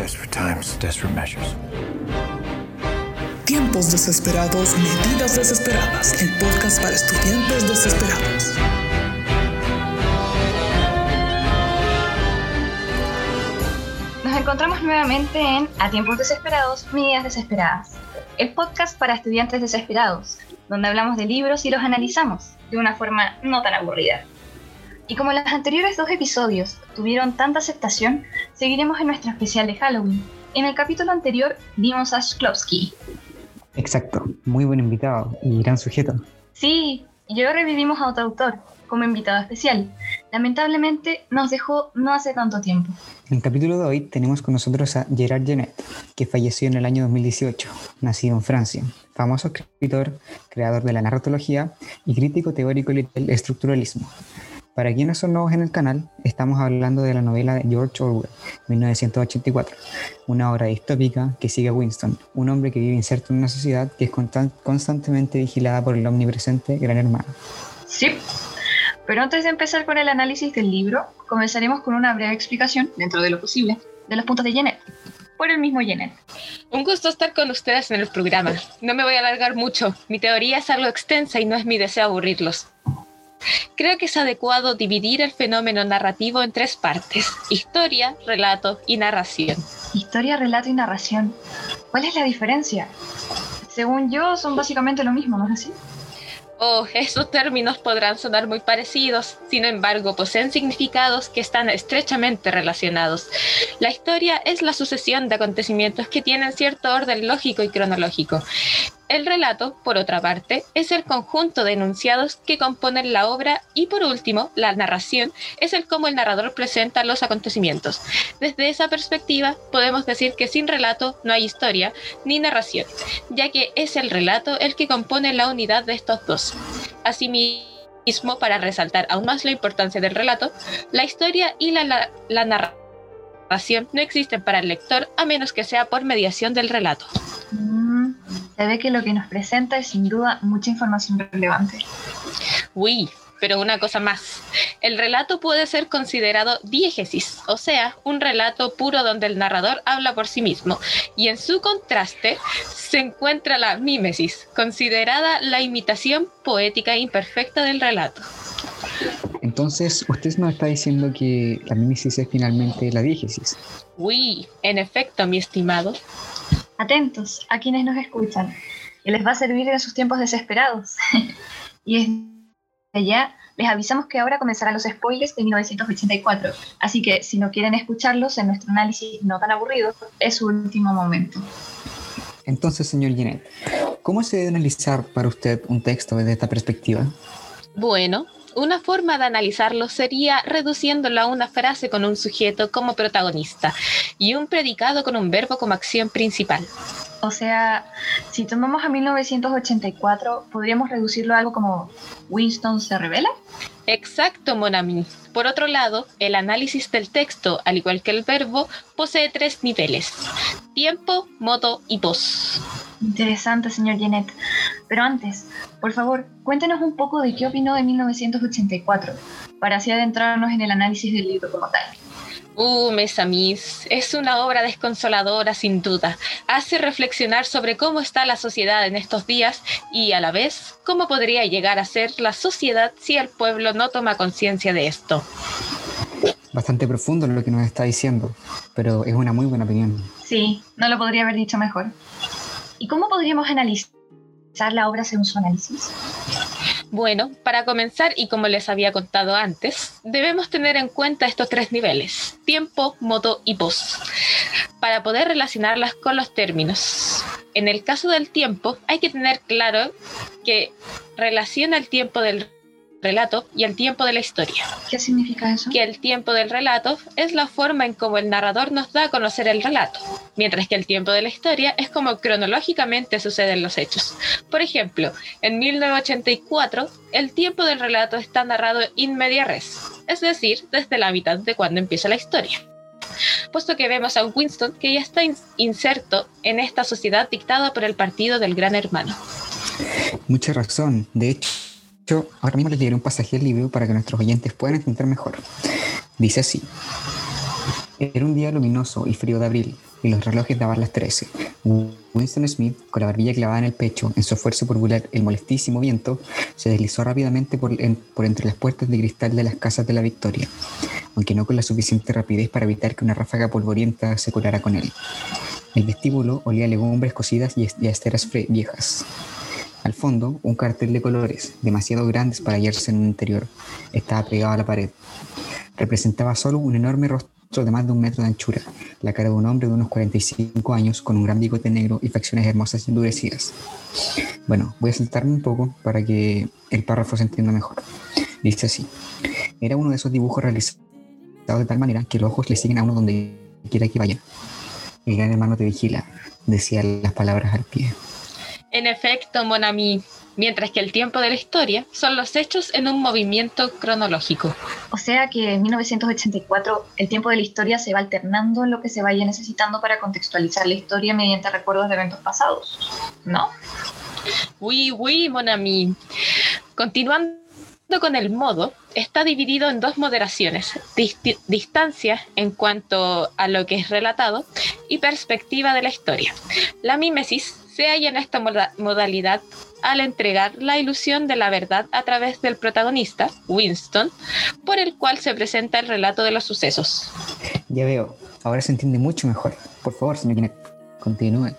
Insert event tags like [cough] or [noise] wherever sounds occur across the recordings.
Desperate times, desperate measures. Tiempos desesperados, medidas desesperadas. El podcast para estudiantes desesperados. Nos encontramos nuevamente en A Tiempos Desesperados, Medidas Desesperadas, el podcast para estudiantes desesperados, donde hablamos de libros y los analizamos de una forma no tan aburrida. Y como los anteriores dos episodios tuvieron tanta aceptación, seguiremos en nuestro especial de Halloween. En el capítulo anterior vimos a Shklovsky. Exacto, muy buen invitado y gran sujeto. Sí, y ahora revivimos a otro autor como invitado especial. Lamentablemente nos dejó no hace tanto tiempo. En el capítulo de hoy tenemos con nosotros a Gerard Genet, que falleció en el año 2018, nacido en Francia, famoso escritor, creador de la narratología y crítico teórico del estructuralismo. Para quienes son nuevos en el canal, estamos hablando de la novela de George Orwell, 1984, una obra distópica que sigue a Winston, un hombre que vive inserto en una sociedad que es constantemente vigilada por el omnipresente Gran Hermano. Sí, pero antes de empezar con el análisis del libro, comenzaremos con una breve explicación, dentro de lo posible, de los puntos de Jeanette, por el mismo Jeanette. Un gusto estar con ustedes en el programa. No me voy a alargar mucho. Mi teoría es algo extensa y no es mi deseo aburrirlos. Creo que es adecuado dividir el fenómeno narrativo en tres partes, historia, relato y narración. Historia, relato y narración. ¿Cuál es la diferencia? Según yo, son básicamente lo mismo, ¿no es así? Oh, esos términos podrán sonar muy parecidos, sin embargo, poseen significados que están estrechamente relacionados. La historia es la sucesión de acontecimientos que tienen cierto orden lógico y cronológico. El relato, por otra parte, es el conjunto de enunciados que componen la obra y por último, la narración es el cómo el narrador presenta los acontecimientos. Desde esa perspectiva, podemos decir que sin relato no hay historia ni narración, ya que es el relato el que compone la unidad de estos dos. Asimismo, para resaltar aún más la importancia del relato, la historia y la, narración no existen para el lector a menos que sea por mediación del relato. Se ve que lo que nos presenta es sin duda mucha información relevante. Uy, pero una cosa más. El relato puede ser considerado diégesis, o sea, un relato puro donde el narrador habla por sí mismo. Y en su contraste se encuentra la mímesis, considerada la imitación poética imperfecta del relato. Entonces, usted nos está diciendo que la mímesis es finalmente la diégesis. Uy, en efecto, mi estimado. Atentos a quienes nos escuchan, que les va a servir en sus tiempos desesperados. [laughs] y desde ya les avisamos que ahora comenzarán los spoilers de 1984, así que si no quieren escucharlos en nuestro análisis no tan aburrido, es su último momento. Entonces, señor Ginet, ¿cómo se debe analizar para usted un texto desde esta perspectiva? Bueno, una forma de analizarlo sería reduciéndolo a una frase con un sujeto como protagonista y un predicado con un verbo como acción principal. O sea, si tomamos a 1984, podríamos reducirlo a algo como Winston se revela. Exacto, Monami. Por otro lado, el análisis del texto, al igual que el verbo, posee tres niveles: tiempo, modo y voz. Interesante, señor Jeanette. Pero antes, por favor, cuéntenos un poco de qué opinó de 1984, para así adentrarnos en el análisis del libro como tal. Uh, Mesamis, es una obra desconsoladora sin duda. Hace reflexionar sobre cómo está la sociedad en estos días y a la vez cómo podría llegar a ser la sociedad si el pueblo no toma conciencia de esto. Bastante profundo lo que nos está diciendo, pero es una muy buena opinión. Sí, no lo podría haber dicho mejor. ¿Y cómo podríamos analizar la obra según su análisis? Bueno, para comenzar, y como les había contado antes, debemos tener en cuenta estos tres niveles, tiempo, modo y voz, para poder relacionarlas con los términos. En el caso del tiempo, hay que tener claro que relaciona el tiempo del relato y el tiempo de la historia. ¿Qué significa eso? Que el tiempo del relato es la forma en cómo el narrador nos da a conocer el relato, mientras que el tiempo de la historia es como cronológicamente suceden los hechos. Por ejemplo, en 1984, el tiempo del relato está narrado in media res, es decir, desde la mitad de cuando empieza la historia puesto que vemos a un Winston que ya está inserto en esta sociedad dictada por el partido del Gran Hermano. Mucha razón. De hecho, ahora mismo les leeré un pasaje del libro para que nuestros oyentes puedan entender mejor. Dice así. Era un día luminoso y frío de abril, y los relojes daban las 13. Winston Smith, con la barbilla clavada en el pecho, en su esfuerzo por burlar el molestísimo viento, se deslizó rápidamente por, por entre las puertas de cristal de las casas de la Victoria, aunque no con la suficiente rapidez para evitar que una ráfaga polvorienta se colara con él. El vestíbulo olía a legumbres cocidas y a esteras viejas. Al fondo, un cartel de colores, demasiado grandes para hallarse en un interior, estaba pegado a la pared. Representaba solo un enorme rostro de más de un metro de anchura, la cara de un hombre de unos 45 años con un gran bigote negro y facciones hermosas y endurecidas. Bueno, voy a saltarme un poco para que el párrafo se entienda mejor. Dice así. Era uno de esos dibujos realizados de tal manera que los ojos le siguen a uno donde quiera que vaya. El gran hermano te vigila, decía las palabras al pie. En efecto, Monami, mientras que el tiempo de la historia son los hechos en un movimiento cronológico. O sea que en 1984 el tiempo de la historia se va alternando en lo que se vaya necesitando para contextualizar la historia mediante recuerdos de eventos pasados, ¿no? Oui, oui, Monami. Continuando con el modo, está dividido en dos moderaciones, distancia en cuanto a lo que es relatado y perspectiva de la historia. La mímesis se halla en esta modalidad al entregar la ilusión de la verdad a través del protagonista, Winston, por el cual se presenta el relato de los sucesos. Ya veo, ahora se entiende mucho mejor. Por favor, señor Kinet, continúe.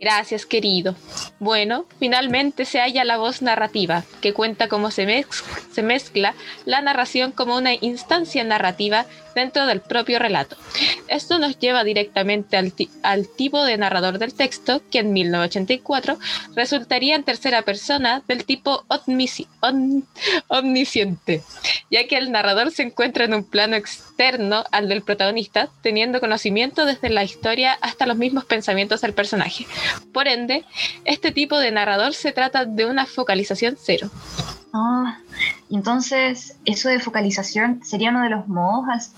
Gracias, querido. Bueno, finalmente se halla la voz narrativa, que cuenta cómo se, mezcla la narración como una instancia narrativa dentro del propio relato. Esto nos lleva directamente al, tipo de narrador del texto, que en 1984 resultaría en tercera persona del tipo omnisciente, ya que el narrador se encuentra en un plano externo al del protagonista, teniendo conocimiento desde la historia hasta los mismos pensamientos del personaje. Por ende, este tipo de narrador se trata de una focalización cero. Ah, entonces, eso de focalización sería uno de los modos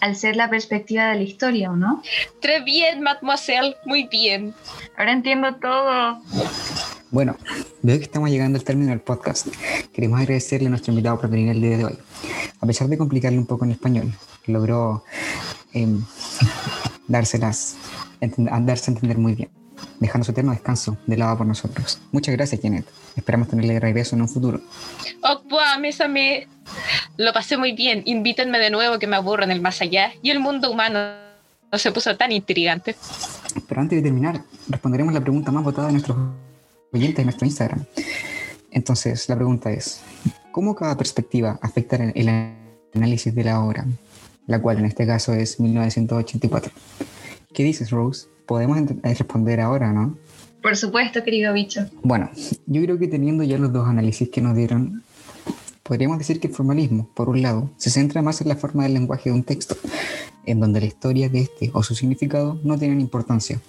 al, ser la perspectiva de la historia, ¿o no? Très bien, mademoiselle, muy bien. Ahora entiendo todo. Bueno, veo que estamos llegando al término del podcast. Queremos agradecerle a nuestro invitado por venir el día de hoy. A pesar de complicarle un poco en español, logró em, dárselas, darse a entender muy bien dejando su eterno descanso de lado por nosotros. Muchas gracias, Janet. Esperamos tenerle de regreso en un futuro. Oh, a mes. Lo pasé muy bien. Invítenme de nuevo que me aburro en el más allá y el mundo humano no se puso tan intrigante. Pero antes de terminar, responderemos la pregunta más votada de nuestros oyentes en nuestro Instagram. Entonces, la pregunta es, ¿cómo cada perspectiva afecta el análisis de la obra? La cual en este caso es 1984. ¿Qué dices, Rose? podemos eh, responder ahora, ¿no? Por supuesto, querido bicho. Bueno, yo creo que teniendo ya los dos análisis que nos dieron, podríamos decir que el formalismo, por un lado, se centra más en la forma del lenguaje de un texto, en donde la historia de este o su significado no tienen importancia,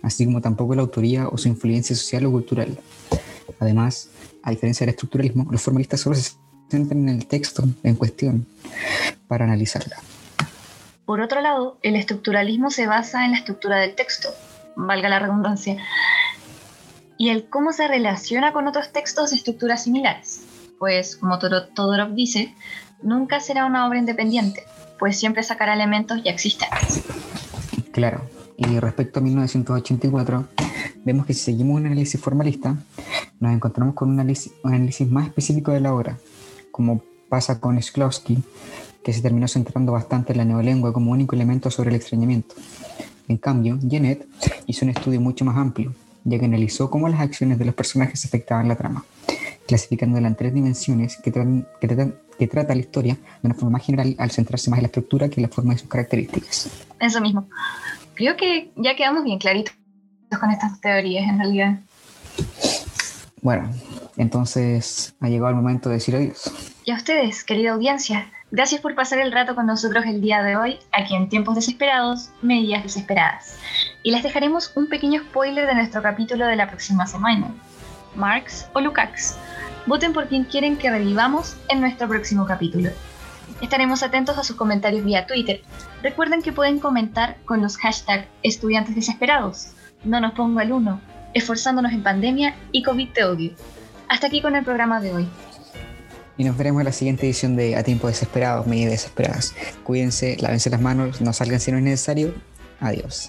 así como tampoco la autoría o su influencia social o cultural. Además, a diferencia del estructuralismo, los formalistas solo se centran en el texto en cuestión para analizarla. Por otro lado, el estructuralismo se basa en la estructura del texto, valga la redundancia, y el cómo se relaciona con otros textos de estructuras similares. Pues, como Todorov dice, nunca será una obra independiente, pues siempre sacará elementos ya existentes. Claro, y respecto a 1984, vemos que si seguimos un análisis formalista, nos encontramos con un análisis, un análisis más específico de la obra, como pasa con Shklovsky, que se terminó centrando bastante en la neolengua como único elemento sobre el extrañamiento. En cambio, Janet hizo un estudio mucho más amplio, ya que analizó cómo las acciones de los personajes afectaban la trama, clasificándola en tres dimensiones que, que, trata la historia de una forma más general al centrarse más en la estructura que en la forma de sus características. Eso mismo. Creo que ya quedamos bien claritos con estas teorías en realidad. Bueno, entonces ha llegado el momento de decir adiós. Y a ustedes, querida audiencia, Gracias por pasar el rato con nosotros el día de hoy, aquí en Tiempos Desesperados, Medidas Desesperadas. Y les dejaremos un pequeño spoiler de nuestro capítulo de la próxima semana. Marx o Lukács. Voten por quien quieren que revivamos en nuestro próximo capítulo. Estaremos atentos a sus comentarios vía Twitter. Recuerden que pueden comentar con los hashtags estudiantes desesperados, no nos pongo al uno, esforzándonos en pandemia y COVID te odio. Hasta aquí con el programa de hoy y nos veremos en la siguiente edición de A Tiempo Desesperados, Medidas Desesperadas. Cuídense, lávense las manos, no salgan si no es necesario. Adiós.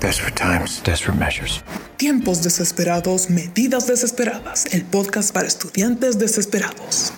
Desperate times, desperate measures. Tiempos desesperados, medidas desesperadas, el podcast para estudiantes desesperados.